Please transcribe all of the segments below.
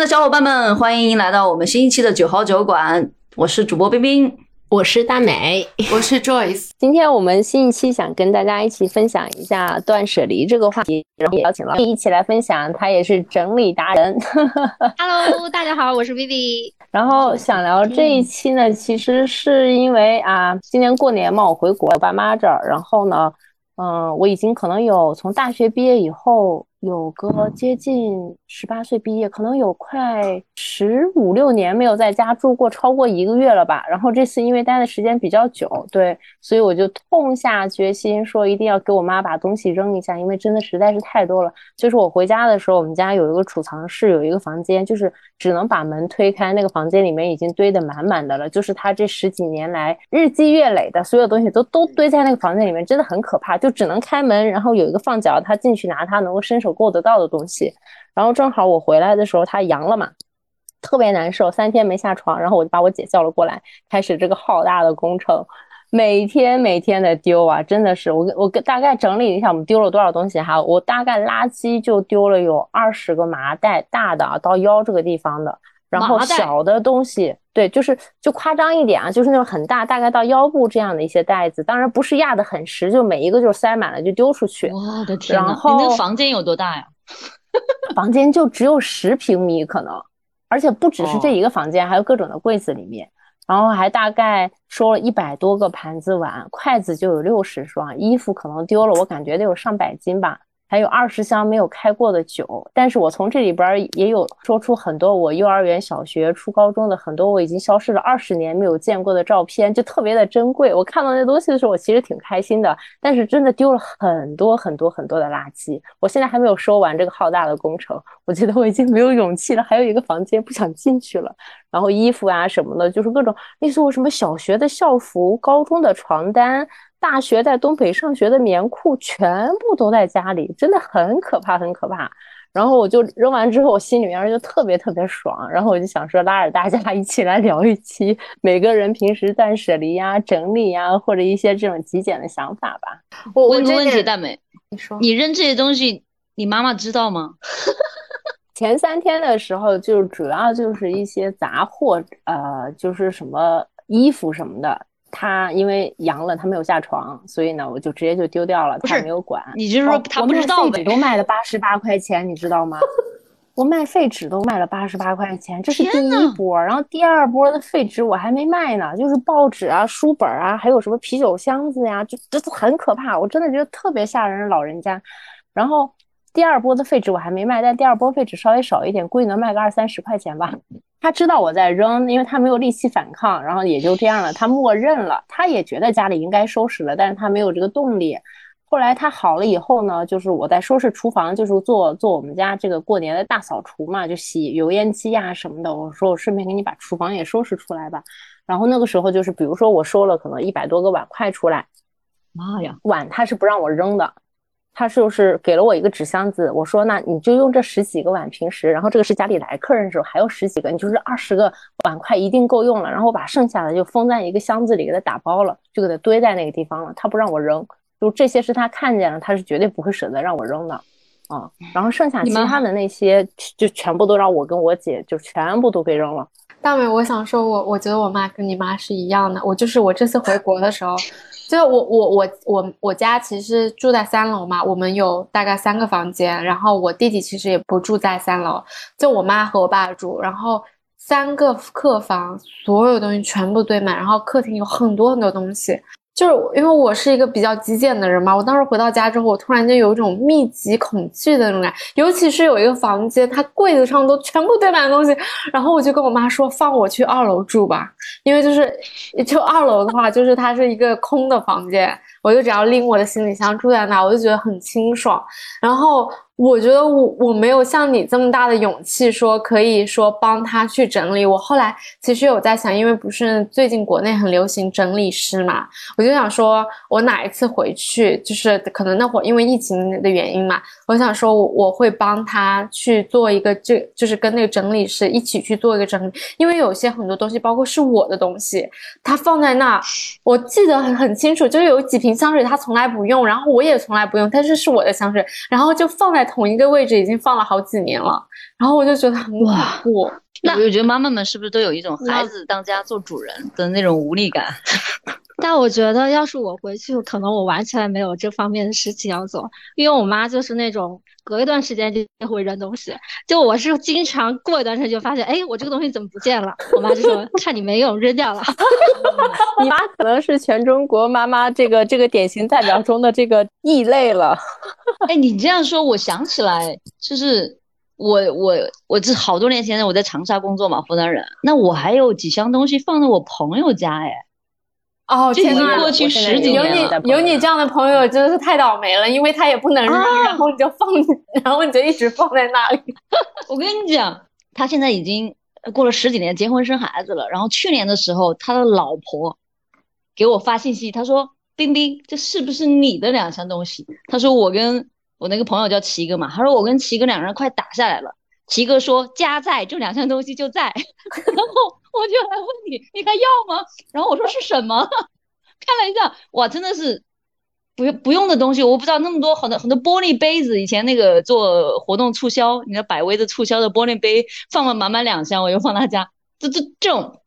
爱的小伙伴们，欢迎来到我们新一期的九号酒馆，我是主播冰冰。我是大美，我是 Joyce。今天我们新一期想跟大家一起分享一下断舍离这个话题，然后也邀请了一起来分享，他也是整理达人。Hello，大家好，我是 Vivi。然后想聊这一期呢，其实是因为啊，今年过年嘛，我回国我爸妈这儿，然后呢，嗯，我已经可能有从大学毕业以后。有个接近十八岁毕业，可能有快十五六年没有在家住过，超过一个月了吧。然后这次因为待的时间比较久，对，所以我就痛下决心说一定要给我妈把东西扔一下，因为真的实在是太多了。就是我回家的时候，我们家有一个储藏室，有一个房间，就是只能把门推开，那个房间里面已经堆得满满的了。就是他这十几年来日积月累的所有东西都都堆在那个房间里面，真的很可怕。就只能开门，然后有一个放脚，他进去拿他能够伸手。够得到的东西，然后正好我回来的时候他阳了嘛，特别难受，三天没下床，然后我就把我姐叫了过来，开始这个浩大的工程，每天每天的丢啊，真的是我我大概整理一下，我们丢了多少东西哈，我大概垃圾就丢了有二十个麻袋，大的啊到腰这个地方的。然后小的东西，对，就是就夸张一点啊，就是那种很大，大概到腰部这样的一些袋子，当然不是压得很实，就每一个就塞满了就丢出去。我的天呐，你那房间有多大呀？房间就只有十平米可能，而且不只是这一个房间，还有各种的柜子里面，然后还大概收了一百多个盘子碗，筷子就有六十双，衣服可能丢了，我感觉得有上百斤吧。还有二十箱没有开过的酒，但是我从这里边也有说出很多我幼儿园、小学、初高中的很多我已经消失了二十年没有见过的照片，就特别的珍贵。我看到那东西的时候，我其实挺开心的，但是真的丢了很多很多很多的垃圾。我现在还没有收完这个浩大的工程，我觉得我已经没有勇气了。还有一个房间不想进去了，然后衣服啊什么的，就是各种类似我什么小学的校服、高中的床单。大学在东北上学的棉裤全部都在家里，真的很可怕，很可怕。然后我就扔完之后，我心里面就特别特别爽。然后我就想说，拉着大家一起来聊一期每个人平时断舍离呀、整理呀，或者一些这种极简的想法吧。我问个问题，大美，你说，你扔这些东西，你妈妈知道吗？前三天的时候，就主要就是一些杂货，呃，就是什么衣服什么的。他因为阳了，他没有下床，所以呢，我就直接就丢掉了。他没有管，你就是说他不知道废纸都卖了八十八块钱，你知道吗？我卖废纸都卖了八十八块钱，这是第一波。然后第二波的废纸我还没卖呢，就是报纸啊、书本啊，还有什么啤酒箱子呀，就这都很可怕。我真的觉得特别吓人，老人家。然后第二波的废纸我还没卖，但第二波废纸稍微少一点，估计能卖个二三十块钱吧。他知道我在扔，因为他没有力气反抗，然后也就这样了。他默认了，他也觉得家里应该收拾了，但是他没有这个动力。后来他好了以后呢，就是我在收拾厨房，就是做做我们家这个过年的大扫除嘛，就洗油烟机呀什么的。我说我顺便给你把厨房也收拾出来吧。然后那个时候就是，比如说我收了可能一百多个碗筷出来，妈呀，碗他是不让我扔的。他就是给了我一个纸箱子，我说那你就用这十几个碗，平时，然后这个是家里来客人的时候还有十几个，你就是二十个碗筷一定够用了。然后我把剩下的就封在一个箱子里，给他打包了，就给他堆在那个地方了。他不让我扔，就这些是他看见了，他是绝对不会舍得让我扔的，啊。然后剩下其他的那些就全部都让我跟我姐就全部都给扔了。大美，我想说，我我觉得我妈跟你妈是一样的，我就是我这次回国的时候。就我我我我我家其实住在三楼嘛，我们有大概三个房间，然后我弟弟其实也不住在三楼，就我妈和我爸住，然后三个客房所有东西全部堆满，然后客厅有很多很多东西。就是因为我是一个比较极简的人嘛，我当时回到家之后，我突然间有一种密集恐惧的那种感，尤其是有一个房间，它柜子上都全部堆满东西，然后我就跟我妈说，放我去二楼住吧，因为就是就二楼的话，就是它是一个空的房间，我就只要拎我的行李箱住在那，我就觉得很清爽，然后。我觉得我我没有像你这么大的勇气，说可以说帮他去整理。我后来其实有在想，因为不是最近国内很流行整理师嘛，我就想说，我哪一次回去，就是可能那会儿因为疫情的原因嘛，我想说我会帮他去做一个，这就是跟那个整理师一起去做一个整理，因为有些很多东西，包括是我的东西，他放在那，我记得很很清楚，就是有几瓶瓶香水他从来不用，然后我也从来不用，但是是我的香水，然后就放在同一个位置，已经放了好几年了，然后我就觉得很恐怖。那我觉得妈妈们是不是都有一种孩子当家做主人的那种无力感？但我觉得，要是我回去，可能我完全没有这方面的事情要做，因为我妈就是那种隔一段时间就会扔东西。就我是经常过一段时间就发现，哎，我这个东西怎么不见了？我妈就说看你没用，扔掉了。你妈可能是全中国妈妈这个这个典型代表中的这个异类了。哎，你这样说，我想起来，就是我我我这好多年前我在长沙工作嘛，湖南人，那我还有几箱东西放在我朋友家，哎。哦，天呐！过去十几年有你有你这样的朋友真的是太倒霉了，因为他也不能扔，然后你就放，然后你就一直放在那里。我跟你讲，他现在已经过了十几年，结婚生孩子了。然后去年的时候，他的老婆给我发信息，他说：“冰冰，这是不是你的两箱东西？”他说：“我跟我那个朋友叫齐哥嘛，他说我跟齐哥两个人快打下来了。齐哥说家在，这两箱东西就在。”然后。我就来问你，你还要吗？然后我说是什么？看了一下，哇，真的是不用不用的东西。我不知道那么多很多很多玻璃杯子，以前那个做活动促销，你的百威的促销的玻璃杯放了满满两箱，我又放他家。这这这种，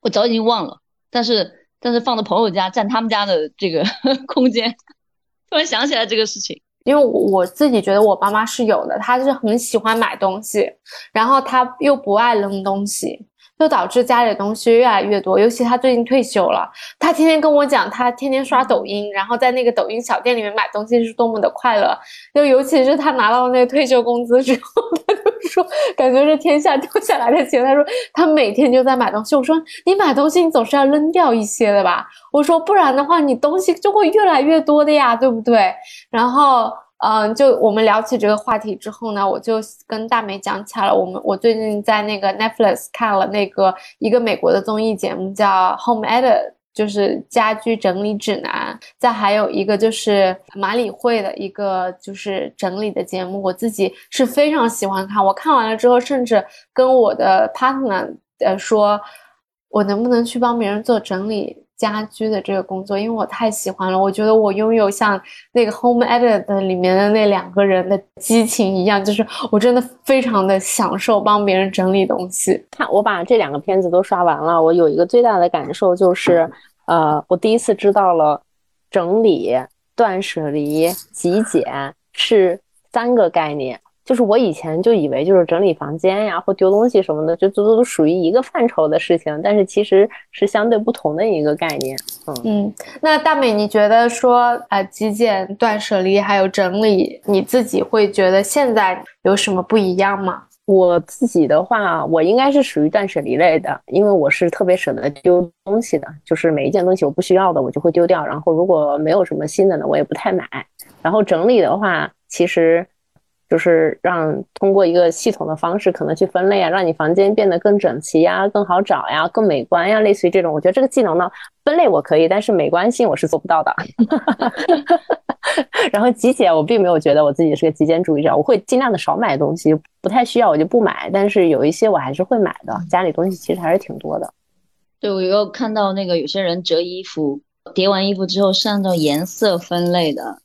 我早已经忘了。但是但是放到朋友家占他们家的这个 空间，突然想起来这个事情。因为我自己觉得我妈妈是有的，她是很喜欢买东西，然后她又不爱扔东西。就导致家里的东西越来越多，尤其她最近退休了，她天天跟我讲，她天天刷抖音，然后在那个抖音小店里面买东西是多么的快乐。就尤其是她拿到那个退休工资之后，她说感觉是天下掉下来的钱。他说他每天就在买东西。我说你买东西你总是要扔掉一些的吧？我说不然的话你东西就会越来越多的呀，对不对？然后。嗯，就我们聊起这个话题之后呢，我就跟大美讲起来了。我们我最近在那个 Netflix 看了那个一个美国的综艺节目，叫 Home Edit，就是家居整理指南。再还有一个就是马里会的一个就是整理的节目，我自己是非常喜欢看。我看完了之后，甚至跟我的 partner 呃说，我能不能去帮别人做整理。家居的这个工作，因为我太喜欢了，我觉得我拥有像那个 Home Edit 里面的那两个人的激情一样，就是我真的非常的享受帮别人整理东西。看我把这两个片子都刷完了，我有一个最大的感受就是，呃，我第一次知道了整理、断舍离、极简是三个概念。就是我以前就以为就是整理房间呀或丢东西什么的，就都都属于一个范畴的事情，但是其实是相对不同的一个概念。嗯嗯，那大美，你觉得说呃极简、断舍离还有整理，你自己会觉得现在有什么不一样吗？我自己的话，我应该是属于断舍离类的，因为我是特别舍得丢东西的，就是每一件东西我不需要的我就会丢掉，然后如果没有什么新的呢，我也不太买。然后整理的话，其实。就是让通过一个系统的方式，可能去分类啊，让你房间变得更整齐呀，更好找呀，更美观呀，类似于这种。我觉得这个技能呢，分类我可以，但是美观性我是做不到的。然后极简，我并没有觉得我自己是个极简主义者，我会尽量的少买东西，不太需要我就不买。但是有一些我还是会买的，家里东西其实还是挺多的。对，我又看到那个有些人折衣服，叠完衣服之后是按照颜色分类的，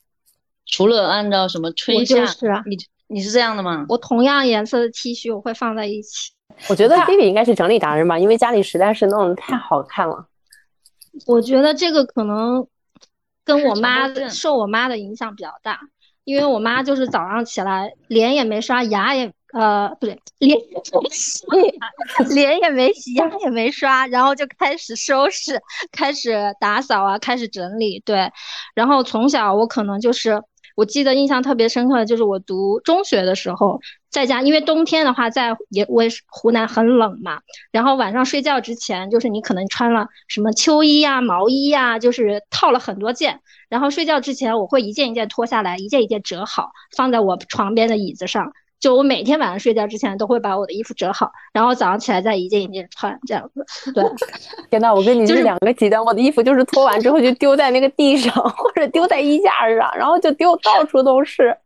除了按照什么春夏，你。你是这样的吗？我同样颜色的 T 恤我会放在一起。我觉得 B B 应该是整理达人吧，因为家里实在是弄得太好看了。我觉得这个可能跟我妈受我妈的影响比较大，因为我妈就是早上起来脸也没刷，牙也呃不对，脸也没洗，脸也没洗，牙也没刷，然后就开始收拾，开始打扫啊，开始整理。对，然后从小我可能就是。我记得印象特别深刻的就是我读中学的时候，在家，因为冬天的话，在也我也是湖南很冷嘛，然后晚上睡觉之前，就是你可能穿了什么秋衣呀、毛衣呀，就是套了很多件，然后睡觉之前我会一件一件脱下来，一件一件折好，放在我床边的椅子上。就我每天晚上睡觉之前都会把我的衣服折好，然后早上起来再一件一件穿，这样子。对，天呐，我跟你是两个极端。我的衣服就是脱完之后就丢在那个地上，或者丢在衣架上，然后就丢到处都是。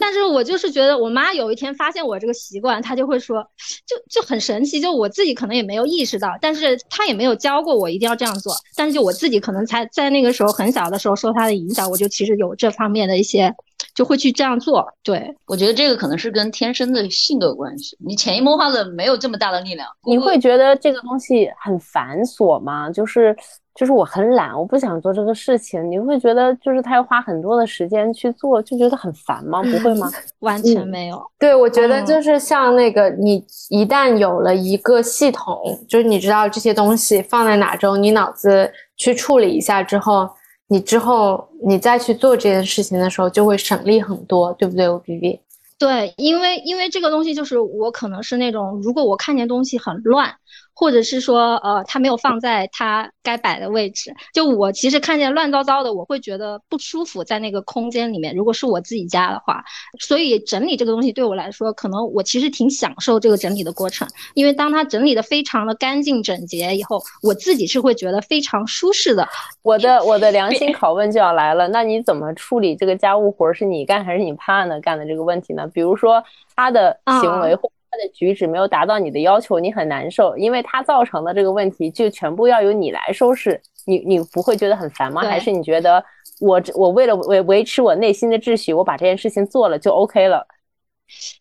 但是我就是觉得，我妈有一天发现我这个习惯，她就会说，就就很神奇，就我自己可能也没有意识到，但是她也没有教过我一定要这样做，但是就我自己可能才在那个时候很小的时候受她的影响，我就其实有这方面的一些，就会去这样做。对，我觉得这个可能是跟天生的性格有关系，你潜移默化的没有这么大的力量。你会觉得这个东西很繁琐吗？就是。就是我很懒，我不想做这个事情。你会觉得，就是他要花很多的时间去做，就觉得很烦吗？不会吗？完全没有。对，我觉得就是像那个，你一旦有了一个系统，就是你知道这些东西放在哪中，你脑子去处理一下之后，你之后你再去做这件事情的时候，就会省力很多，对不对？我 B B。对，因为因为这个东西就是我可能是那种，如果我看见东西很乱。或者是说，呃，它没有放在它该摆的位置。就我其实看见乱糟糟的，我会觉得不舒服，在那个空间里面。如果是我自己家的话，所以整理这个东西对我来说，可能我其实挺享受这个整理的过程。因为当它整理的非常的干净整洁以后，我自己是会觉得非常舒适的。我的我的良心拷问就要来了，那你怎么处理这个家务活？是你干还是你 partner 干的这个问题呢？比如说他的行为或。他的举止没有达到你的要求，你很难受，因为他造成的这个问题就全部要由你来收拾，你你不会觉得很烦吗？还是你觉得我我为了维维持我内心的秩序，我把这件事情做了就 OK 了？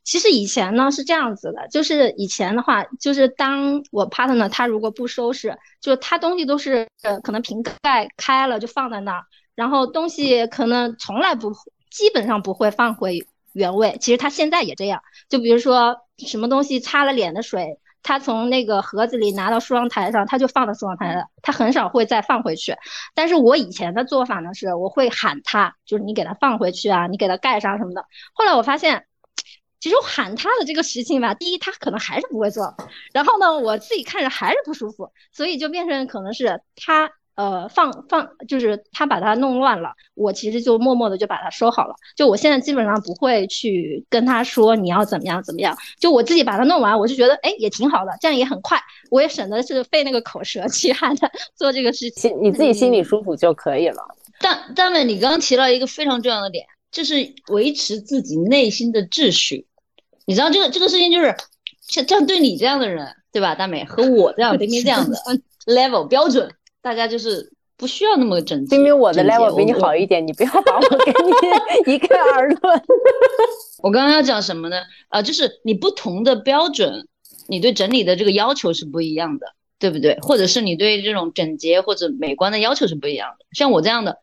其实以前呢是这样子的，就是以前的话，就是当我 partner 他如果不收拾，就他东西都是呃可能瓶盖开了就放在那儿，然后东西可能从来不基本上不会放回原位。其实他现在也这样，就比如说。什么东西擦了脸的水，他从那个盒子里拿到梳妆台上，他就放到梳妆台了，他很少会再放回去。但是我以前的做法呢，是我会喊他，就是你给他放回去啊，你给他盖上什么的。后来我发现，其实我喊他的这个事情吧，第一他可能还是不会做，然后呢，我自己看着还是不舒服，所以就变成可能是他。呃，放放就是他把它弄乱了，我其实就默默的就把它收好了。就我现在基本上不会去跟他说你要怎么样怎么样，就我自己把它弄完，我就觉得哎也挺好的，这样也很快，我也省得是费那个口舌去喊他做这个事情，你自己心里舒服就可以了。但但妹，你刚刚提到一个非常重要的点，就是维持自己内心的秩序。你知道这个这个事情就是像这样对你这样的人，对吧？大美和我这样 冰冰这样的 level 标准。大家就是不需要那么整齐。明明我的 level 比你好一点，你不要把我给你 一概而论。我刚刚要讲什么呢？啊，就是你不同的标准，你对整理的这个要求是不一样的，对不对？或者是你对这种整洁或者美观的要求是不一样的。像我这样的，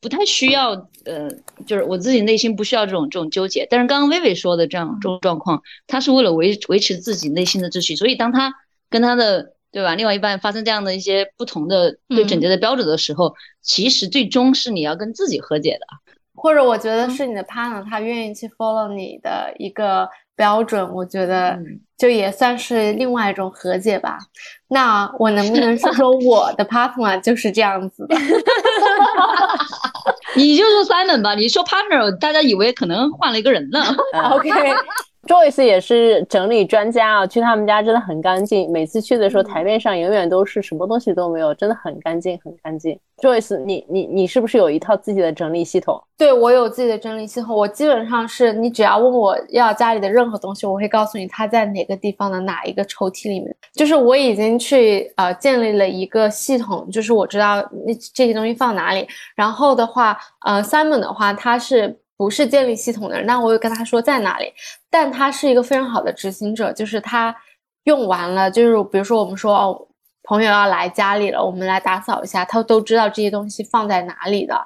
不太需要，呃，就是我自己内心不需要这种这种纠结。但是刚刚薇薇说的这样这种状况，他是为了维维持自己内心的秩序，所以当他跟他的。对吧？另外一半发生这样的一些不同的对整洁的标准的时候，其实最终是你要跟自己和解的，或者我觉得是你的 partner 他愿意去 follow 你的一个标准，我觉得就也算是另外一种和解吧。那我能不能 说说我的 partner 就是这样子的？你就说 Simon 吧，你说 partner，大家以为可能换了一个人呢。OK。Joyce 也是整理专家啊，去他们家真的很干净。每次去的时候，台面上永远都是什么东西都没有，真的很干净，很干净。Joyce，你你你是不是有一套自己的整理系统？对我有自己的整理系统，我基本上是你只要问我要家里的任何东西，我会告诉你它在哪个地方的哪一个抽屉里面。就是我已经去呃建立了一个系统，就是我知道那这些东西放哪里。然后的话，呃，Simon 的话，他是。不是建立系统的人，那我有跟他说在哪里。但他是一个非常好的执行者，就是他用完了，就是比如说我们说哦，朋友要来家里了，我们来打扫一下，他都知道这些东西放在哪里的。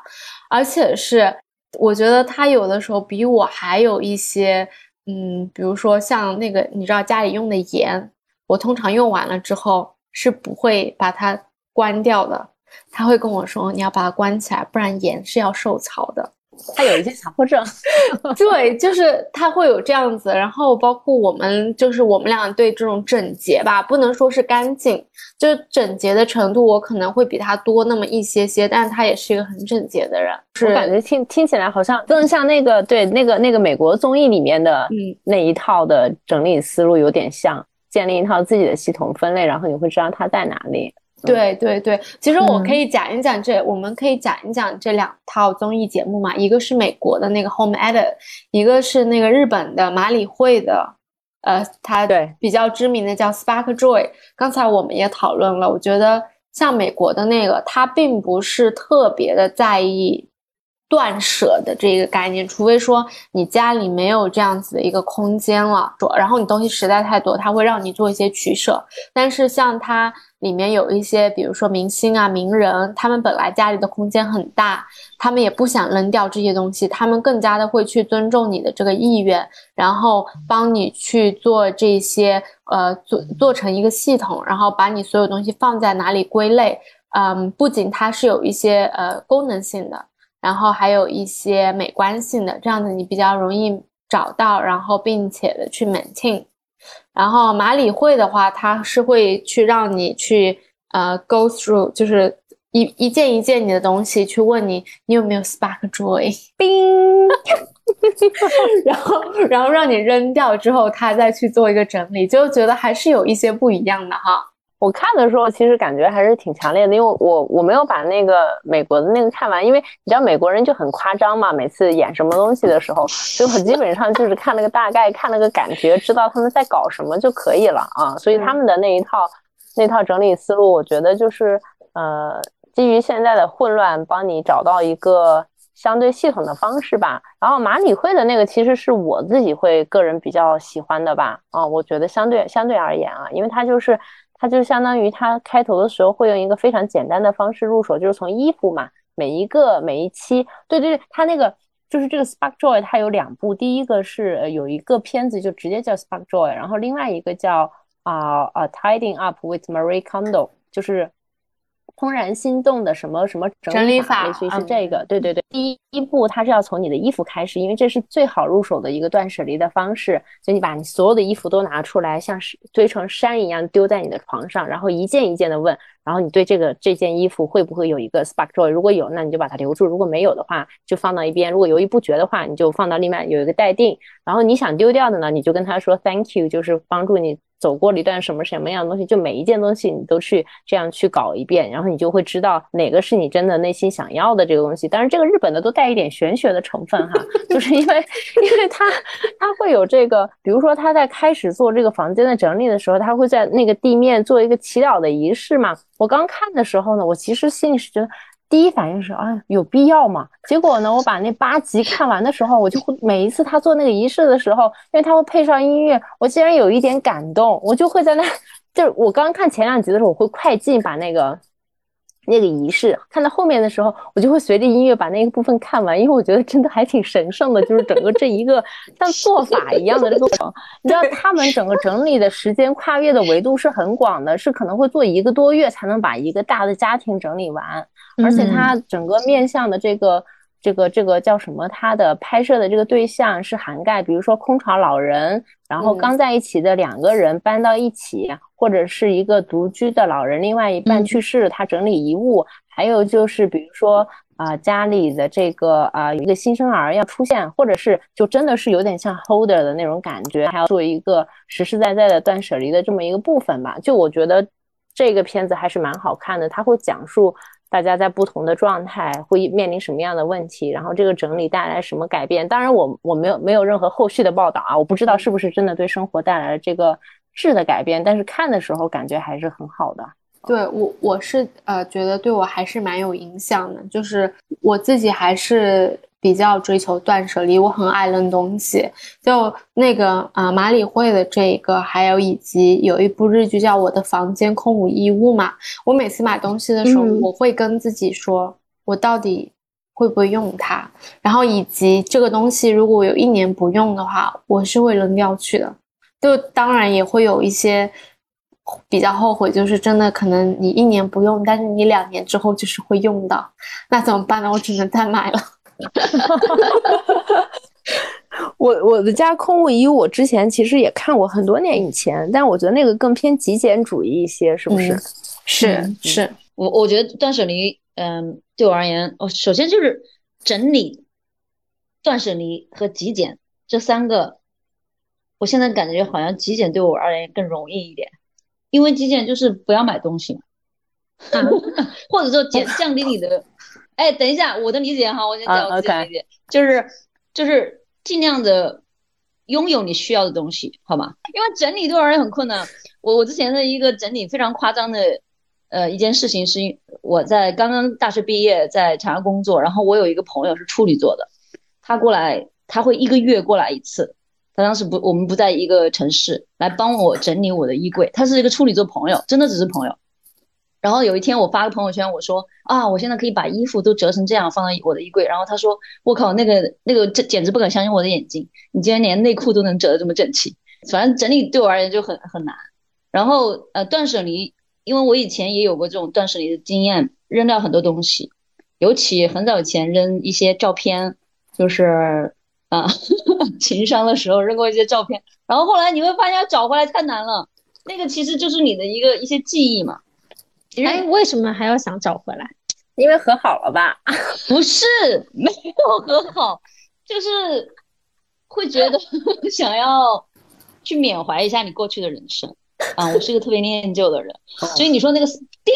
而且是我觉得他有的时候比我还有一些，嗯，比如说像那个你知道家里用的盐，我通常用完了之后是不会把它关掉的，他会跟我说你要把它关起来，不然盐是要受潮的。他有一些强迫症，对，就是他会有这样子。然后包括我们，就是我们俩对这种整洁吧，不能说是干净，就整洁的程度，我可能会比他多那么一些些。但是他也是一个很整洁的人。我感觉听听起来好像更像那个对那个那个美国综艺里面的那一套的整理思路有点像，建立一套自己的系统分类，然后你会知道它在哪里。对对对，其实我可以讲一讲这，我们可以讲一讲这两套综艺节目嘛，一个是美国的那个 Home Edit，一个是那个日本的马里会的，呃，它对比较知名的叫 Spark Joy。刚才我们也讨论了，我觉得像美国的那个，它并不是特别的在意。断舍的这个概念，除非说你家里没有这样子的一个空间了，然后你东西实在太多，它会让你做一些取舍。但是像它里面有一些，比如说明星啊、名人，他们本来家里的空间很大，他们也不想扔掉这些东西，他们更加的会去尊重你的这个意愿，然后帮你去做这些，呃，做做成一个系统，然后把你所有东西放在哪里归类。嗯，不仅它是有一些呃功能性的。然后还有一些美观性的，这样子你比较容易找到，然后并且的去 maintain。然后马里会的话，它是会去让你去呃 go through，就是一一件一件你的东西去问你，你有没有 spark joy，冰，然后然后让你扔掉之后，他再去做一个整理，就觉得还是有一些不一样的哈。我看的时候，其实感觉还是挺强烈的，因为我我没有把那个美国的那个看完，因为你知道美国人就很夸张嘛，每次演什么东西的时候，所以我基本上就是看了个大概，看了个感觉，知道他们在搞什么就可以了啊。所以他们的那一套那套整理思路，我觉得就是呃，基于现在的混乱，帮你找到一个相对系统的方式吧。然后马里会的那个，其实是我自己会个人比较喜欢的吧。啊，我觉得相对相对而言啊，因为它就是。它就相当于它开头的时候会用一个非常简单的方式入手，就是从衣服嘛，每一个每一期，对对对，它那个就是这个 Spark Joy，它有两部，第一个是有一个片子就直接叫 Spark Joy，然后另外一个叫啊啊 Tidying Up with Marie Kondo，就是。怦然心动的什么什么整理法，类似于是这个，对对对。第一步，它是要从你的衣服开始，因为这是最好入手的一个断舍离的方式。所以你把你所有的衣服都拿出来，像是堆成山一样丢在你的床上，然后一件一件的问，然后你对这个这件衣服会不会有一个 spark joy？如果有，那你就把它留住；如果没有的话，就放到一边。如果犹豫不决的话，你就放到另外有一个待定。然后你想丢掉的呢，你就跟他说 thank you，就是帮助你。走过了一段什么什么样的东西，就每一件东西你都去这样去搞一遍，然后你就会知道哪个是你真的内心想要的这个东西。但是，这个日本的都带一点玄学的成分哈，就是因为因为他他会有这个，比如说他在开始做这个房间的整理的时候，他会在那个地面做一个祈祷的仪式嘛。我刚看的时候呢，我其实心里是觉得。第一反应是啊，有必要吗？结果呢，我把那八集看完的时候，我就会每一次他做那个仪式的时候，因为他会配上音乐，我竟然有一点感动，我就会在那，就是我刚看前两集的时候，我会快进把那个。那个仪式看到后面的时候，我就会随着音乐把那个部分看完，因为我觉得真的还挺神圣的，就是整个这一个 像做法一样的过程。你知道他们整个整理的时间跨越的维度是很广的，是可能会做一个多月才能把一个大的家庭整理完，而且他整个面向的这个。这个这个叫什么？它的拍摄的这个对象是涵盖，比如说空巢老人，然后刚在一起的两个人搬到一起，或者是一个独居的老人，另外一半去世，他整理遗物，还有就是比如说啊家里的这个啊一个新生儿要出现，或者是就真的是有点像 holder 的那种感觉，还要做一个实实在在的断舍离的这么一个部分吧。就我觉得这个片子还是蛮好看的，他会讲述。大家在不同的状态会面临什么样的问题？然后这个整理带来什么改变？当然，我我没有没有任何后续的报道啊，我不知道是不是真的对生活带来了这个质的改变。但是看的时候感觉还是很好的。对我我是呃觉得对我还是蛮有影响的，就是我自己还是。比较追求断舍离，我很爱扔东西。就那个啊，马里会的这一个，还有以及有一部日剧叫《我的房间空无一物》嘛。我每次买东西的时候，我会跟自己说，我到底会不会用它？然后以及这个东西如果有一年不用的话，我是会扔掉去的。就当然也会有一些比较后悔，就是真的可能你一年不用，但是你两年之后就是会用到，那怎么办呢？我只能再买了。哈哈哈！我我的家空无一物，我之前其实也看过很多年以前，但我觉得那个更偏极简主义一些，是不是？是是，我我觉得断舍离，嗯，对我而言，我，首先就是整理、断舍离和极简这三个，我现在感觉好像极简对我而言更容易一点，因为极简就是不要买东西嘛。或者说减降低你的。哎，等一下，我的理解哈，我先讲我自己的理解，就是就是尽量的拥有你需要的东西，好吗？因为整理对我而言很困难。我我之前的一个整理非常夸张的呃一件事情是，我在刚刚大学毕业在长沙工作，然后我有一个朋友是处女座的，他过来他会一个月过来一次。他当时不，我们不在一个城市，来帮我整理我的衣柜。他是一个处女座朋友，真的只是朋友。然后有一天我发个朋友圈，我说啊，我现在可以把衣服都折成这样放到我的衣柜。然后他说，我靠，那个那个这简直不敢相信我的眼睛，你竟然连内裤都能折得这么整齐。反正整理对我而言就很很难。然后呃，断舍离，因为我以前也有过这种断舍离的经验，扔掉很多东西，尤其很早以前扔一些照片，就是。啊，情商的时候扔过一些照片，然后后来你会发现要找回来太难了。那个其实就是你的一个一些记忆嘛。哎，为什么还要想找回来？因为和好了吧？不是，没有和好，就是会觉得 想要去缅怀一下你过去的人生。啊，我是一个特别念旧的人，所以你说那个钉，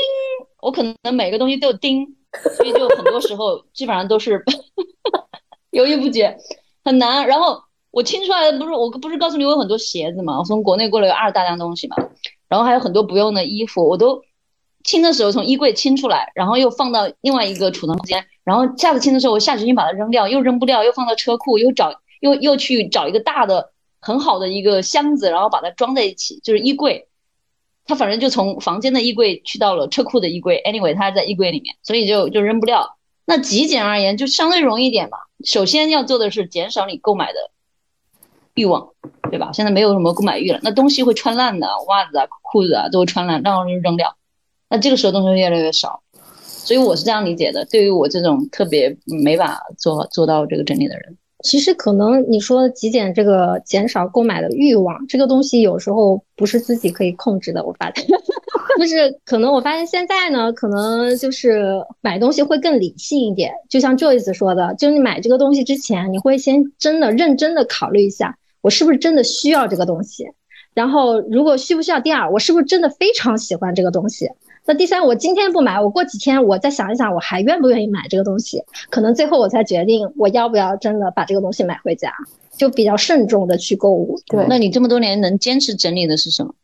我可能每个东西都有钉，所以就很多时候 基本上都是 犹豫不决。很难，然后我清出来的不是，我不是告诉你我有很多鞋子嘛，我从国内过来有二大箱东西嘛，然后还有很多不用的衣服，我都清的时候从衣柜清出来，然后又放到另外一个储藏空间，然后下次清的时候我下决心把它扔掉，又扔不掉，又放到车库，又找又又去找一个大的很好的一个箱子，然后把它装在一起，就是衣柜，它反正就从房间的衣柜去到了车库的衣柜，anyway 它还在衣柜里面，所以就就扔不掉。那极简而言就相对容易一点吧。首先要做的是减少你购买的欲望，对吧？现在没有什么购买欲了，那东西会穿烂的，袜子啊、裤子啊都会穿烂，然后就扔掉。那这个时候东西越来越少，所以我是这样理解的。对于我这种特别没法做做到这个整理的人。其实可能你说极简这个减少购买的欲望，这个东西有时候不是自己可以控制的。我发现，就是可能我发现现在呢，可能就是买东西会更理性一点。就像 Joyce 说的，就你买这个东西之前，你会先真的认真的考虑一下，我是不是真的需要这个东西。然后如果需不需要，第二，我是不是真的非常喜欢这个东西。那第三，我今天不买，我过几天我再想一想，我还愿不愿意买这个东西？可能最后我才决定我要不要真的把这个东西买回家，就比较慎重的去购物。对，那你这么多年能坚持整理的是什么？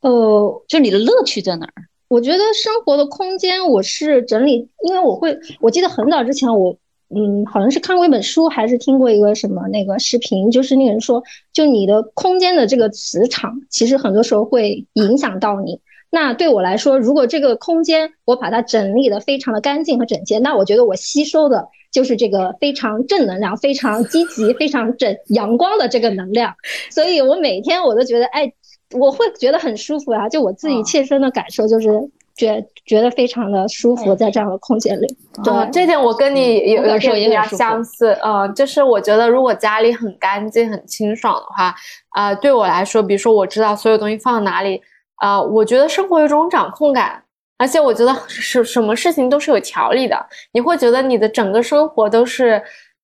呃，就你的乐趣在哪儿？我觉得生活的空间，我是整理，因为我会，我记得很早之前我，嗯，好像是看过一本书，还是听过一个什么那个视频，就是那个人说，就你的空间的这个磁场，其实很多时候会影响到你。那对我来说，如果这个空间我把它整理的非常的干净和整洁，那我觉得我吸收的就是这个非常正能量、非常积极、非常正阳光的这个能量。所以我每天我都觉得，哎，我会觉得很舒服啊！就我自己切身的感受，就是觉觉得非常的舒服，在这样的空间里。对，这点我跟你有有点比较相似。嗯，就是我觉得如果家里很干净、很清爽的话，啊，对我来说，比如说我知道所有东西放哪里。啊，我觉得生活有种掌控感，而且我觉得是什么事情都是有条理的。你会觉得你的整个生活都是，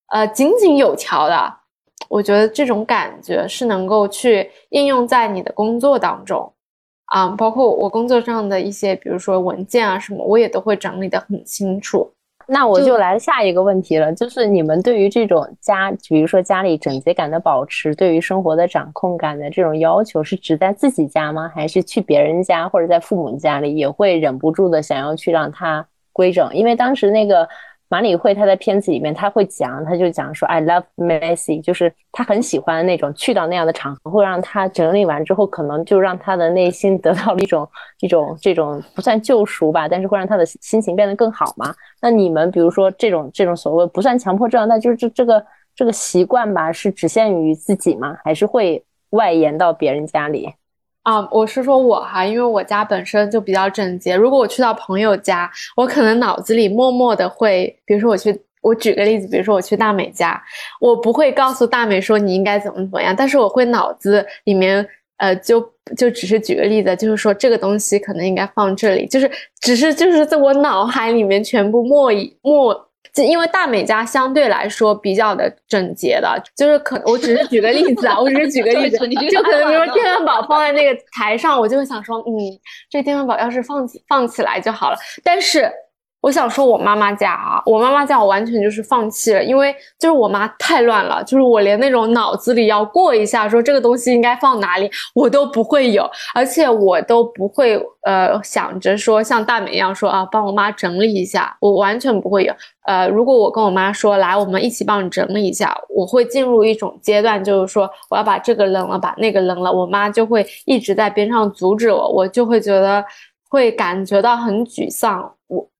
呃，井井有条的。我觉得这种感觉是能够去应用在你的工作当中，啊，包括我工作上的一些，比如说文件啊什么，我也都会整理的很清楚。那我就来下一个问题了，就是你们对于这种家，比如说家里整洁感的保持，对于生活的掌控感的这种要求，是只在自己家吗？还是去别人家或者在父母家里也会忍不住的想要去让它规整？因为当时那个。马里会他在片子里面他会讲，他就讲说，I love messy，就是他很喜欢那种去到那样的场合，会让他整理完之后，可能就让他的内心得到了一种一种这种不算救赎吧，但是会让他的心情变得更好嘛。那你们比如说这种这种所谓不算强迫症，那就是这这个这个习惯吧，是只限于自己吗？还是会外延到别人家里？啊，我是说我哈，因为我家本身就比较整洁。如果我去到朋友家，我可能脑子里默默的会，比如说我去，我举个例子，比如说我去大美家，我不会告诉大美说你应该怎么怎么样，但是我会脑子里面，呃，就就只是举个例子，就是说这个东西可能应该放这里，就是只是就是在我脑海里面全部默默就因为大美家相对来说比较的整洁的，就是可我只是举个例子啊，我只是举个例子，就可能比如说电饭煲放在那个台上，我就会想说，嗯，这电饭煲要是放起放起来就好了，但是。我想说，我妈妈家啊，我妈妈家我完全就是放弃了，因为就是我妈太乱了，就是我连那种脑子里要过一下说这个东西应该放哪里，我都不会有，而且我都不会呃想着说像大美一样说啊帮我妈整理一下，我完全不会有。呃，如果我跟我妈说来，我们一起帮你整理一下，我会进入一种阶段，就是说我要把这个扔了，把那个扔了，我妈就会一直在边上阻止我，我就会觉得会感觉到很沮丧。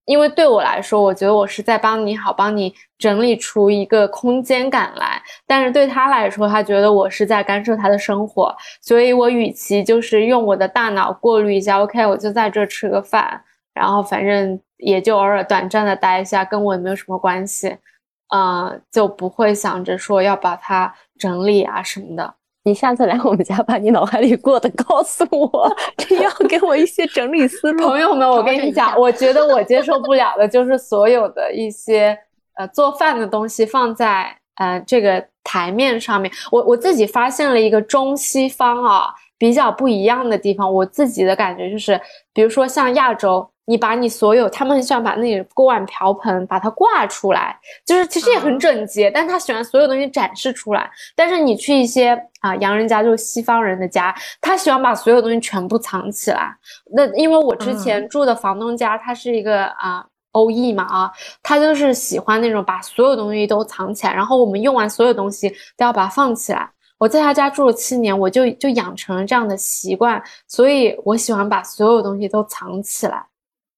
因为对我来说，我觉得我是在帮你好，帮你整理出一个空间感来。但是对他来说，他觉得我是在干涉他的生活，所以我与其就是用我的大脑过滤一下，OK，我就在这吃个饭，然后反正也就偶尔短暂的待一下，跟我也没有什么关系，嗯，就不会想着说要把它整理啊什么的。你下次来我们家，把你脑海里过的告诉我，这要给我一些整理思路。朋友们，我跟你讲，我觉得我接受不了的就是所有的一些呃做饭的东西放在呃这个台面上面。我我自己发现了一个中西方啊比较不一样的地方，我自己的感觉就是，比如说像亚洲。你把你所有，他们很喜欢把那个锅碗瓢盆把它挂出来，就是其实也很整洁，但他喜欢所有东西展示出来。但是你去一些啊洋人家，就是西方人的家，他喜欢把所有东西全部藏起来。那因为我之前住的房东家，他是一个啊欧裔嘛啊，他就是喜欢那种把所有东西都藏起来，然后我们用完所有东西都要把它放起来。我在他家住了七年，我就就养成了这样的习惯，所以我喜欢把所有东西都藏起来。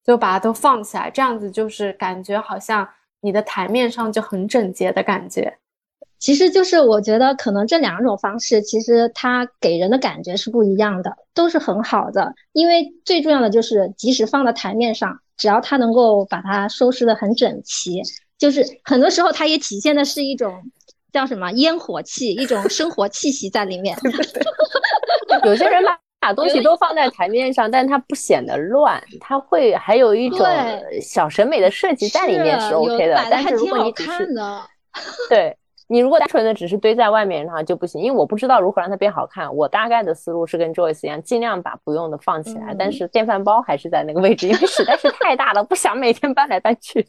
就把它都放起来，这样子就是感觉好像你的台面上就很整洁的感觉。其实就是我觉得可能这两种方式，其实它给人的感觉是不一样的，都是很好的。因为最重要的就是，即使放在台面上，只要它能够把它收拾的很整齐，就是很多时候它也体现的是一种叫什么烟火气，一种生活气息在里面。有些人吧。把东西都放在台面上，但它不显得乱，它会还有一种小审美的设计在里面是 OK 的。但是如果你只是对你如果单纯的只是堆在外面的话就不行，因为我不知道如何让它变好看。我大概的思路是跟 Joyce 一样，尽量把不用的放起来，但是电饭煲还是在那个位置，因为实在是太大了，不想每天搬来搬去。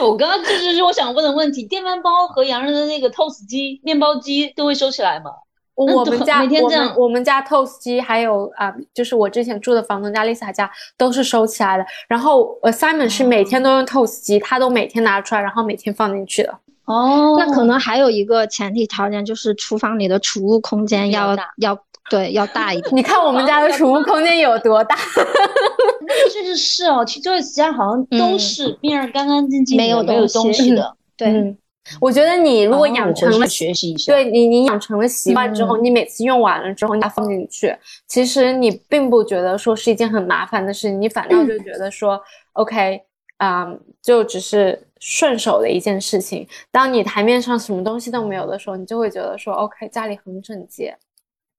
我刚刚这就是我想问的问题：电饭煲和洋人的那个 toast 机、面包机都会收起来吗？我们家我们我们家 toast 机还有啊，就是我之前住的房东家 Lisa 家都是收起来的。然后呃 Simon 是每天都用 toast 机，他都每天拿出来，然后每天放进去的。哦，那可能还有一个前提条件就是厨房里的储物空间要要对要大一点。你看我们家的储物空间有多大？那确实是哦，其实 Joyce 家好像都是边上干干净净，没有没有东西的。对。我觉得你如果养成了学习一下，对你你养成了习惯之后，你每次用完了之后，你再放进去，其实你并不觉得说是一件很麻烦的事情，你反倒就觉得说，OK，啊，就只是顺手的一件事情。当你台面上什么东西都没有的时候，你就会觉得说，OK，家里很整洁。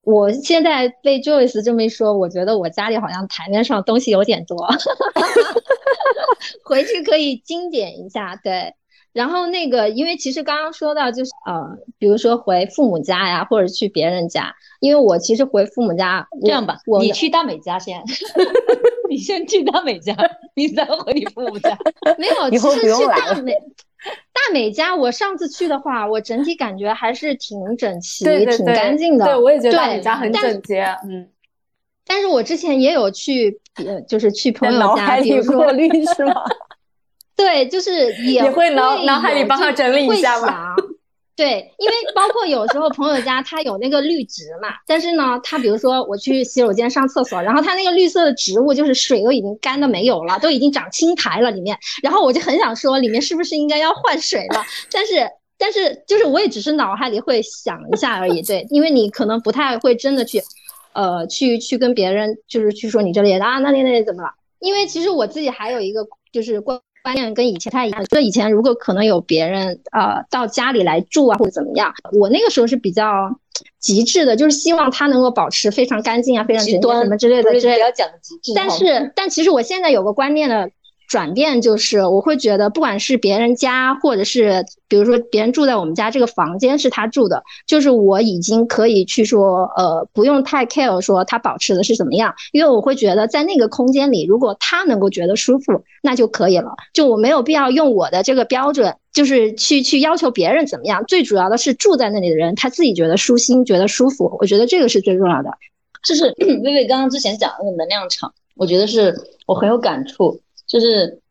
我现在被 Joyce 这么一说，我觉得我家里好像台面上东西有点多，回去可以精简一下，对。然后那个，因为其实刚刚说到就是呃，比如说回父母家呀，或者去别人家，因为我其实回父母家这样吧，你去大美家先，你先去大美家，你再回你父母家。没有，其实去大美大美家，我上次去的话，我整体感觉还是挺整齐、挺干净的。对，我也觉得大美家很整洁。嗯，但是我之前也有去，就是去朋友家，比如说过滤是吗？对，就是也会脑脑海里帮他整理一下嘛。对，因为包括有时候朋友家他有那个绿植嘛，但是呢，他比如说我去洗手间上厕所，然后他那个绿色的植物就是水都已经干的没有了，都已经长青苔了里面，然后我就很想说里面是不是应该要换水了？但是但是就是我也只是脑海里会想一下而已。对，因为你可能不太会真的去，呃，去去跟别人就是去说你这里啊那里那里怎么了？因为其实我自己还有一个就是关。观念跟以前太一样，就以前如果可能有别人呃到家里来住啊或者怎么样，我那个时候是比较极致的，就是希望他能够保持非常干净啊，非常整洁什么之类的之类。不要讲极致。但是但其实我现在有个观念的转变就是我会觉得，不管是别人家，或者是比如说别人住在我们家这个房间是他住的，就是我已经可以去说，呃，不用太 care 说他保持的是怎么样，因为我会觉得在那个空间里，如果他能够觉得舒服，那就可以了。就我没有必要用我的这个标准，就是去去要求别人怎么样。最主要的是住在那里的人他自己觉得舒心，觉得舒服，我觉得这个是最重要的。就是 薇薇刚刚之前讲的那个能量场，我觉得是我很有感触。就是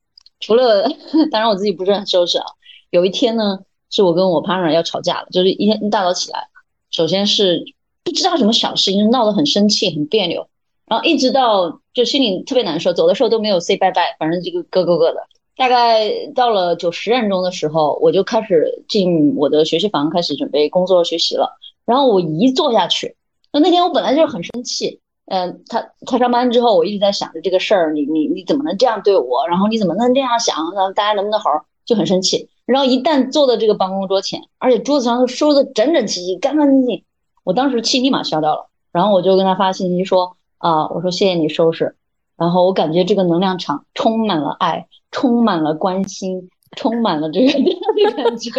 除了，当然我自己不是很收拾啊。有一天呢，是我跟我 partner 要吵架了，就是一天一大早起来，首先是不知道什么小事情闹得很生气很别扭，然后一直到就心里特别难受，走的时候都没有 say bye bye，反正这个各各各的。大概到了九十点钟的时候，我就开始进我的学习房，开始准备工作学习了。然后我一坐下去，那那天我本来就是很生气。嗯，他他上班之后，我一直在想着这个事儿，你你你怎么能这样对我？然后你怎么能这样想？那大家能不能好好？就很生气。然后一旦坐到这个办公桌前，而且桌子上都收的整整齐齐、干干净净，我当时气立马消掉了。然后我就跟他发信息说啊，我说谢谢你收拾。然后我感觉这个能量场充满了爱，充满了关心，充满了这个 这样的感觉。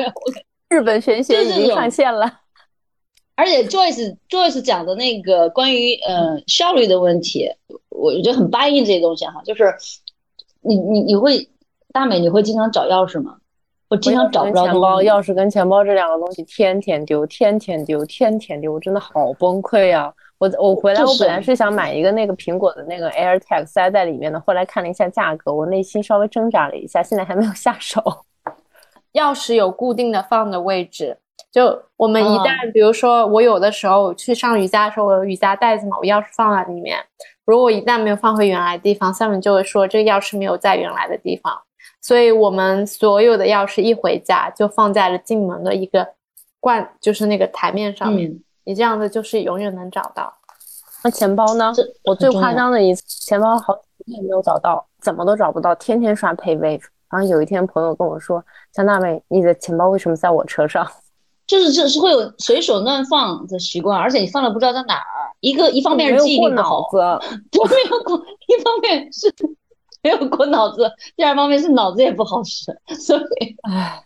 日本玄学已经上线了。而且 Joyce Joyce 讲的那个关于呃效率的问题，我觉得很答应这些东西哈。就是你你你会大美你会经常找钥匙吗？我经常找不着钱包，钥匙跟钱包这两个东西天天丢，天天丢，天天丢，我真的好崩溃啊！我我回来我本来是想买一个那个苹果的那个 AirTag 塞在里面的，后来看了一下价格，我内心稍微挣扎了一下，现在还没有下手。钥匙有固定的放的位置。就我们一旦，比如说我有的时候去上瑜伽的时候，我有瑜伽袋子嘛，我钥匙放在里面。如果一旦没有放回原来地方，下面就会说这个钥匙没有在原来的地方。所以我们所有的钥匙一回家就放在了进门的一个罐，就是那个台面上面。你这样子就是永远能找到。那钱包呢？我最夸张的一次，钱包好几天没有找到，怎么都找不到，天天刷 PayWave。然后有一天朋友跟我说：“江大美，你的钱包为什么在我车上？”就是就是会有随手乱放的习惯，而且你放了不知道在哪儿。一个一方面是记忆力不好，子，没有过；一方面是没有过脑子，第二方面是脑子也不好使。所以，唉，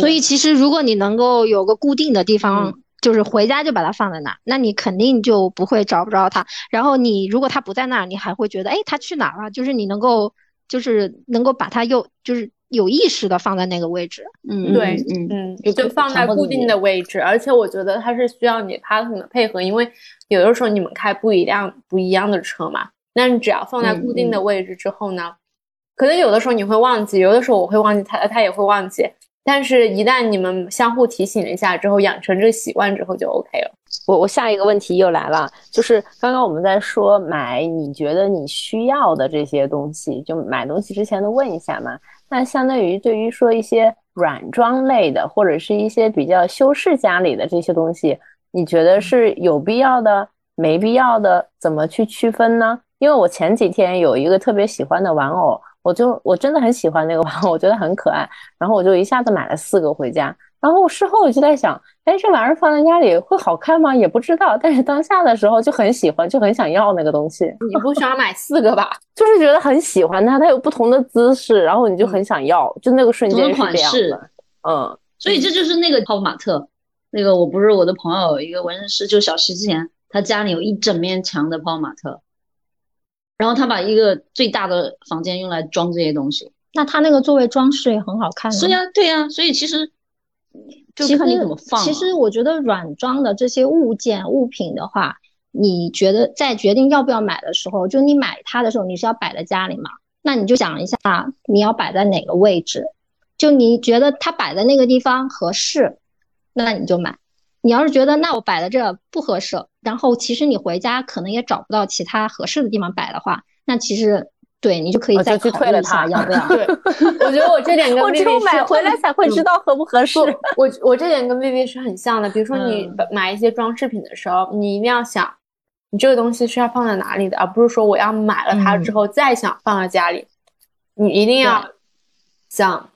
所以其实如果你能够有个固定的地方，就是回家就把它放在那儿，那你肯定就不会找不着它。然后你如果它不在那儿，你还会觉得，哎，它去哪儿了？就是你能够，就是能够把它又就是。有意识的放在那个位置，嗯，对，嗯嗯，就放在固定的位置，而且我觉得它是需要你 partner 的配合，因为有的时候你们开不一样不一样的车嘛，那你只要放在固定的位置之后呢，可能有的时候你会忘记，有的时候我会忘记，他他也会忘记，但是一旦你们相互提醒了一下之后，养成这个习惯之后就 OK 了。我我下一个问题又来了，就是刚刚我们在说买你觉得你需要的这些东西，就买东西之前都问一下嘛。那相当于对于说一些软装类的，或者是一些比较修饰家里的这些东西，你觉得是有必要的、没必要的？怎么去区分呢？因为我前几天有一个特别喜欢的玩偶，我就我真的很喜欢那个玩偶，我觉得很可爱，然后我就一下子买了四个回家。然后我事后我就在想，哎，这玩意儿放在家里会好看吗？也不知道。但是当下的时候就很喜欢，就很想要那个东西。你不需要买四个吧？就是觉得很喜欢它，它有不同的姿势，然后你就很想要，就那个瞬间是这样的。嗯，所以这就是那个泡泡玛特，那个我不是我的朋友，一个纹身师，就小徐之前他家里有一整面墙的泡泡玛特，然后他把一个最大的房间用来装这些东西。那他那个作为装饰也很好看。是呀，对呀，所以其实。就看你怎么放。其实我觉得软装的这些物件物品的话，你觉得在决定要不要买的时候，就你买它的时候，你是要摆在家里嘛？那你就想一下，你要摆在哪个位置？就你觉得它摆在那个地方合适，那你就买。你要是觉得那我摆在这不合适，然后其实你回家可能也找不到其他合适的地方摆的话，那其实。对你就可以再去退了它，要不要？对，我觉得我这点跟 B B 买回来才会知道合不合适。我我这点跟 B B 是很像的。比如说你买一些装饰品的时候，你一定要想，你这个东西是要放在哪里的，而不是说我要买了它之后再想放在家里。你一定要想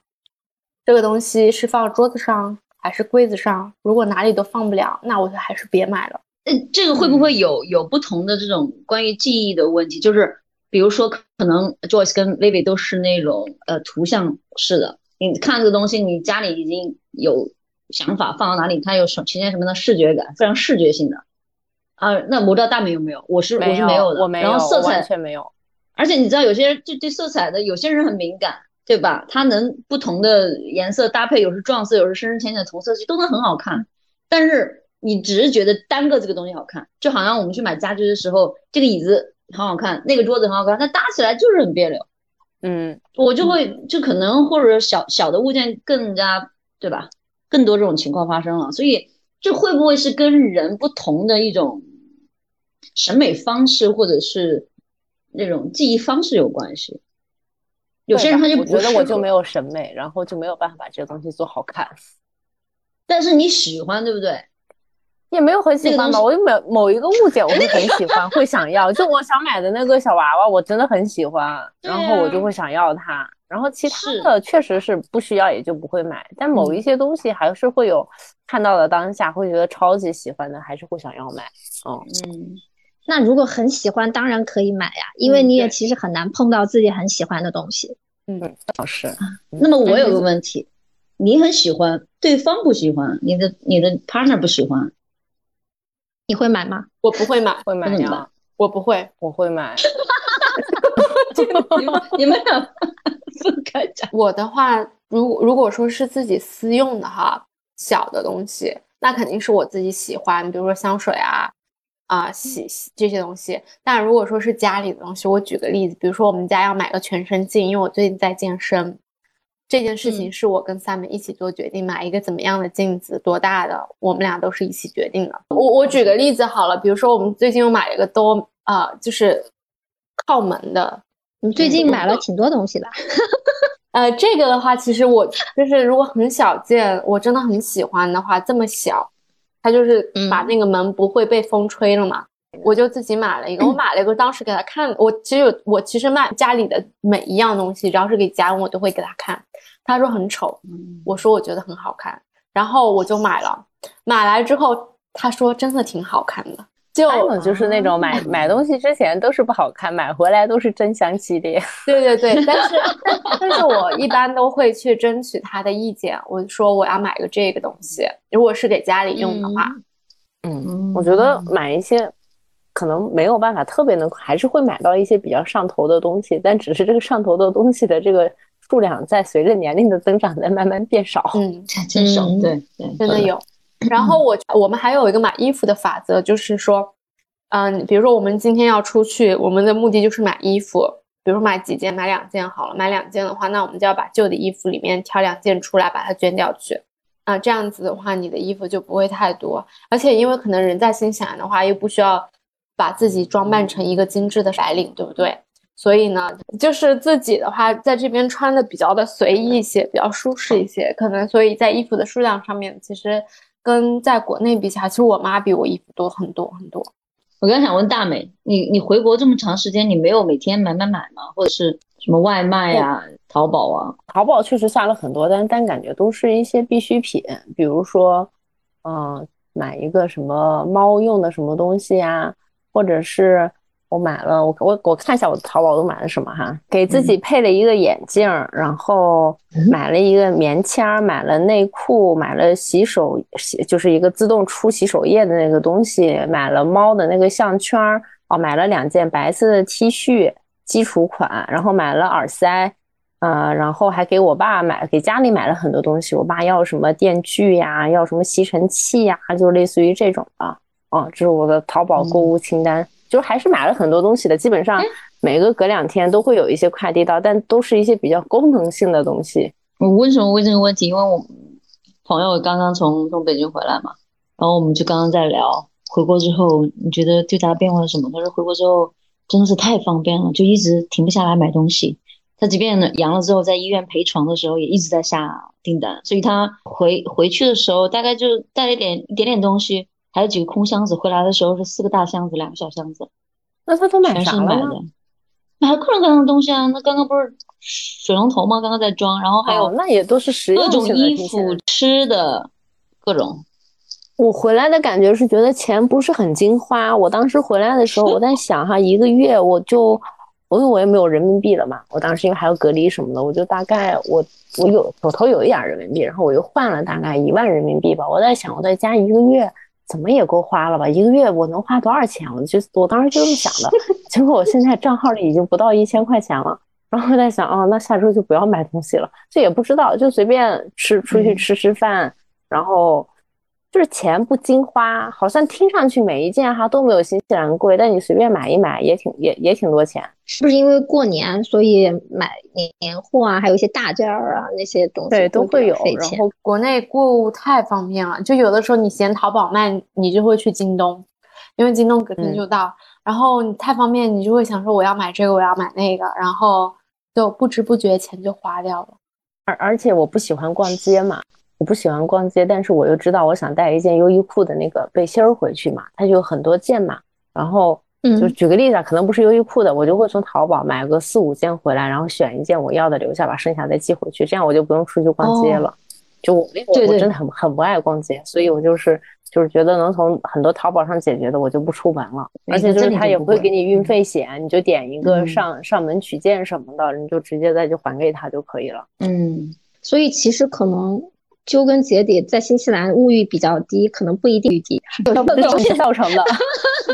这个东西是放桌子上还是柜子上。如果哪里都放不了，那我就还是别买了。嗯，这个会不会有有不同的这种关于记忆的问题？就是。比如说可能 Joyce 跟 Vivi 都是那种呃图像式的，你看这个东西，你家里已经有想法放到哪里，它有什呈现什么样的视觉感，非常视觉性的。啊，那我不知道大美有没有，我是我是没有的，我没有，然后色彩完全没有。而且你知道，有些人就对色彩的，有些人很敏感，对吧？他能不同的颜色搭配，有时撞色，有时深深浅浅的同色系都能很好看。但是你只是觉得单个这个东西好看，就好像我们去买家具的时候，这个椅子很好看，那个桌子很好看，它搭起来就是很别扭。嗯，我就会就可能或者小小的物件更加对吧？更多这种情况发生了，所以这会不会是跟人不同的一种审美方式，或者是那种记忆方式有关系？有些人他就我觉得我就没有审美，然后就没有办法把这个东西做好看，但是你喜欢，对不对？也没有很喜欢吧。我有某某一个物件我会很喜欢，会想要。就我想买的那个小娃娃，我真的很喜欢，然后我就啊会想要它。然后其他的确实是不需要，也就不会买。但某嗯一些东西还是会有看到的当下会觉得超级喜欢的，还是会想要买。哦，嗯，那如果很喜欢，当然可以买呀，因为嗯你也其实很难碰到自己很喜欢的东西。嗯倒是。那么我有个问题，你很喜欢，对方不喜欢，你的你的 partner 不喜欢，你会买吗？我不会买，会买呀那怎么办，我不会。我会买。你们你们俩分开讲。我的话，如果如果说是自己私用的哈，小的东西，那肯定是我自己喜欢，比如说香水啊，啊洗洗这些东西。但如果说是家里的东西，我举个例子，比如说我们家要买个全身镜，因为我最近在健身，这件事情嗯是我跟 Simon 一起做决定，买一个怎么样的镜子，多大的，我们俩都是一起决定的。我我举个例子好了，比如说我们最近又买了一个多啊、就是靠门的。你最近买了挺多东西的，呃，这个的话，其实我就是如果很小件，我真的很喜欢的话，这么小，它就是把嗯那个门不会被风吹了嘛，我就自己买了一个。我买了一个，当时给他看，我其实有我其实卖家里的每一样东西，只要是给家人，我都会给他看。他说很丑，我说我觉得很好看，然后我就买了。买来之后，他说真的挺好看的，就就是那种买买东西之前都是不好看，买回来都是真香系列。对对对，但是但但是我一般都会去争取他的意见。我说我要买个这个东西，如果是给家里用的话，嗯，我觉得买一些可能没有办法特别能，还是会买到一些比较上头的东西，但只是这个上头的东西的这个数量在随着年龄的增长在慢慢变少。嗯，真少，嗯对对，真的有。然后我我们还有一个买衣服的法则，就是说，嗯，比如说我们今天要出去，我们的目的就是买衣服，比如说买几件，买两件好了。买两件的话，那我们就要把旧的衣服里面挑两件出来，把它捐掉去。啊，这样子的话，你的衣服就不会太多，而且因为可能人在新西兰的话，又不需要把自己装扮成一个精致的白领，对不对？所以呢，就是自己的话，在这边穿的比较的随意一些，比较舒适一些，可能所以在衣服的数量上面，其实跟在国内比起来，其实我妈比我衣服多很多很多。我刚想问大美，你你回国这么长时间，你没有每天买买买吗？或者是什么外卖呀、淘宝啊？淘宝确实下了很多单，但感觉都是一些必需品，比如说，嗯、买一个什么猫用的什么东西呀，或者是我买了，我我我看一下我的淘宝都买了什么哈，给自己配了一个眼镜儿，然后买了一个棉签儿，买了内裤，买了洗手洗就是一个自动出洗手液的那个东西，买了猫的那个项圈儿，哦，买了两件白色的 T 恤基础款，然后买了耳塞。呃，然后还给我爸买，给家里买了很多东西。我爸要什么电锯呀，要什么吸尘器呀，就类似于这种的。哦，这是我的淘宝购物清单，就是还是买了很多东西的。基本上每个隔两天都会有一些快递到，但都是一些比较功能性的东西。我为什么问这个问题？因为我朋友刚刚从从北京回来嘛，然后我们就刚刚在聊回国之后，你觉得最大的变化是什么？他说回国之后真的是太方便了，就一直停不下来买东西。他即便呢阳了之后，在医院陪床的时候，也一直在下订单，所以他回回去的时候大概就带了一点一点点东西，还有几个空箱子。回来的时候是四个大箱子，两个小箱子，那他都买啥了买的，买了各种各样的东西啊。那刚刚不是水龙头吗？刚刚在装，然后还有哦，那也都是实各种用性的衣服、吃的，各种。我回来的感觉是觉得钱不是很经花。我当时回来的时候，我在想哈，一个月我就因为我也没有人民币了嘛，我当时因为还要隔离什么的，我就大概我我有手头有一点人民币，然后我又换了大概一万人民币吧。我在想，我在家一个月怎么也够花了吧？一个月我能花多少钱？我就我当时就这么想的。结果我现在账号里已经不到一千块钱了。然后在想，哦，那下周就不要买东西了。这也不知道，就随便吃出去吃吃饭，然后。就是钱不经花，好像听上去每一件哈都没有新西兰贵，但你随便买一买也挺也也挺多钱。是不是因为过年所以买年年货啊，还有一些大件儿啊那些东西对都会有。然后国内购物太方便了，就有的时候你嫌淘宝慢，你就会去京东，因为京东隔天就到。然后你太方便，你就会想说我要买这个，我要买那个，然后就不知不觉钱就花掉了。而而且我不喜欢逛街嘛。我不喜欢逛街，但是我又知道我想带一件优衣库的那个背心儿回去嘛，它就有很多件嘛。然后就举个例子啊，可能不是优衣库的，我就会从淘宝买个四五件回来，然后选一件我要的留下，把剩下再寄回去，这样我就不用出去逛街了。就我我我真的很很不爱逛街，所以我就是就是觉得能从很多淘宝上解决的，我就不出门了。而且就是他也不会给你运费险，你就点一个上上门取件什么的，你就直接再去还给他就可以了。嗯，所以其实可能。究根结底，在新西兰物欲比较低，可能不一定低，有东西造成的，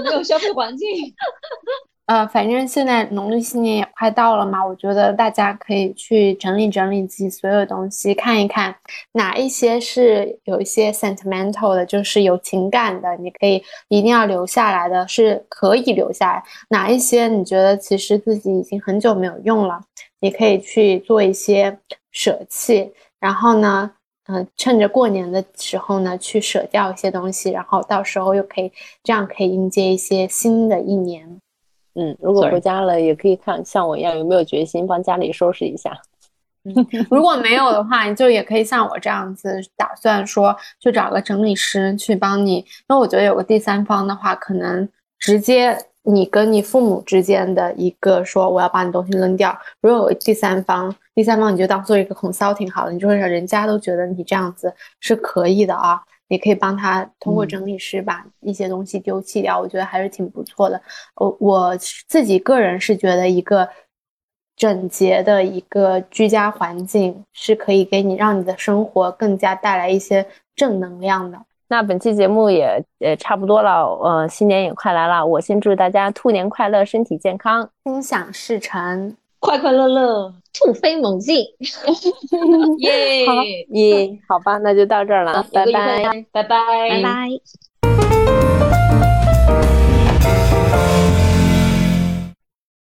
没有消费环境。呃，反正现在农历新年也快到了嘛，我觉得大家可以去整理整理自己所有东西，看一看哪一些是有一些 sentimental 的，就是有情感的，你可以一定要留下来的，是可以留下来。哪一些你觉得其实自己已经很久没有用了，你可以去做一些舍弃，然后呢？嗯，趁着过年的时候呢，去舍掉一些东西，然后到时候又可以这样可以迎接一些新的一年。嗯，如果回家了，也可以看像我一样有没有决心帮家里收拾一下。如果没有的话，你就也可以像我这样子打算说，去找个整理师去帮你。因为我觉得有个第三方的话，可能直接。你跟你父母之间的一个说，我要把你东西扔掉。如果有第三方，第三方你就当做一个 consulting 好了，你就会让人家都觉得你这样子是可以的啊。你可以帮他通过整理师把一些东西丢弃掉，我觉得还是挺不错的。我我自己个人是觉得一个整洁的一个居家环境是可以给你让你的生活更加带来一些正能量的。那本期节目也也差不多了，呃，新年也快来了，我先祝大家兔年快乐，身体健康，心想事成，快快乐乐，突飞猛进，耶！耶，好吧，那就到这儿了，拜拜，拜拜，拜拜。